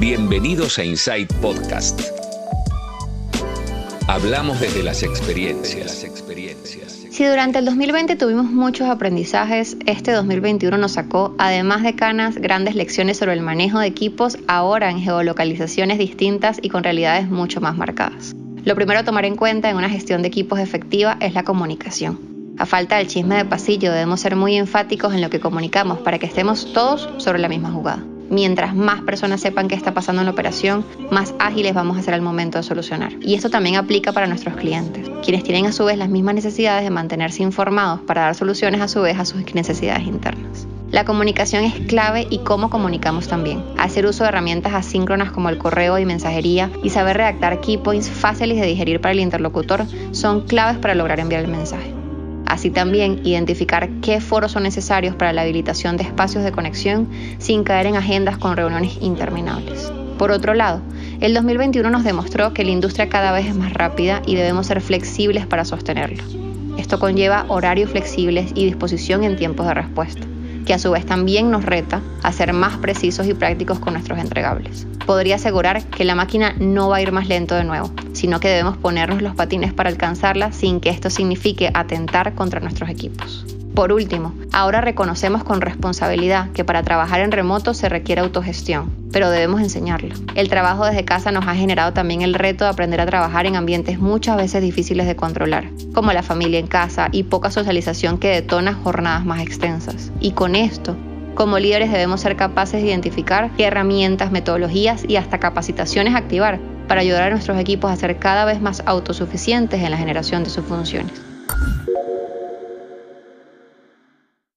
Bienvenidos a Insight Podcast. Hablamos desde las experiencias. Si durante el 2020 tuvimos muchos aprendizajes, este 2021 nos sacó, además de canas, grandes lecciones sobre el manejo de equipos, ahora en geolocalizaciones distintas y con realidades mucho más marcadas. Lo primero a tomar en cuenta en una gestión de equipos efectiva es la comunicación. A falta del chisme de pasillo, debemos ser muy enfáticos en lo que comunicamos para que estemos todos sobre la misma jugada. Mientras más personas sepan qué está pasando en la operación, más ágiles vamos a ser al momento de solucionar. Y esto también aplica para nuestros clientes, quienes tienen a su vez las mismas necesidades de mantenerse informados para dar soluciones a su vez a sus necesidades internas. La comunicación es clave y cómo comunicamos también. Hacer uso de herramientas asíncronas como el correo y mensajería y saber redactar key points fáciles de digerir para el interlocutor son claves para lograr enviar el mensaje. Así también identificar qué foros son necesarios para la habilitación de espacios de conexión sin caer en agendas con reuniones interminables. Por otro lado, el 2021 nos demostró que la industria cada vez es más rápida y debemos ser flexibles para sostenerlo. Esto conlleva horarios flexibles y disposición en tiempos de respuesta que a su vez también nos reta a ser más precisos y prácticos con nuestros entregables. Podría asegurar que la máquina no va a ir más lento de nuevo, sino que debemos ponernos los patines para alcanzarla sin que esto signifique atentar contra nuestros equipos. Por último, ahora reconocemos con responsabilidad que para trabajar en remoto se requiere autogestión, pero debemos enseñarlo. El trabajo desde casa nos ha generado también el reto de aprender a trabajar en ambientes muchas veces difíciles de controlar, como la familia en casa y poca socialización que detona jornadas más extensas. Y con esto, como líderes debemos ser capaces de identificar qué herramientas, metodologías y hasta capacitaciones activar para ayudar a nuestros equipos a ser cada vez más autosuficientes en la generación de sus funciones.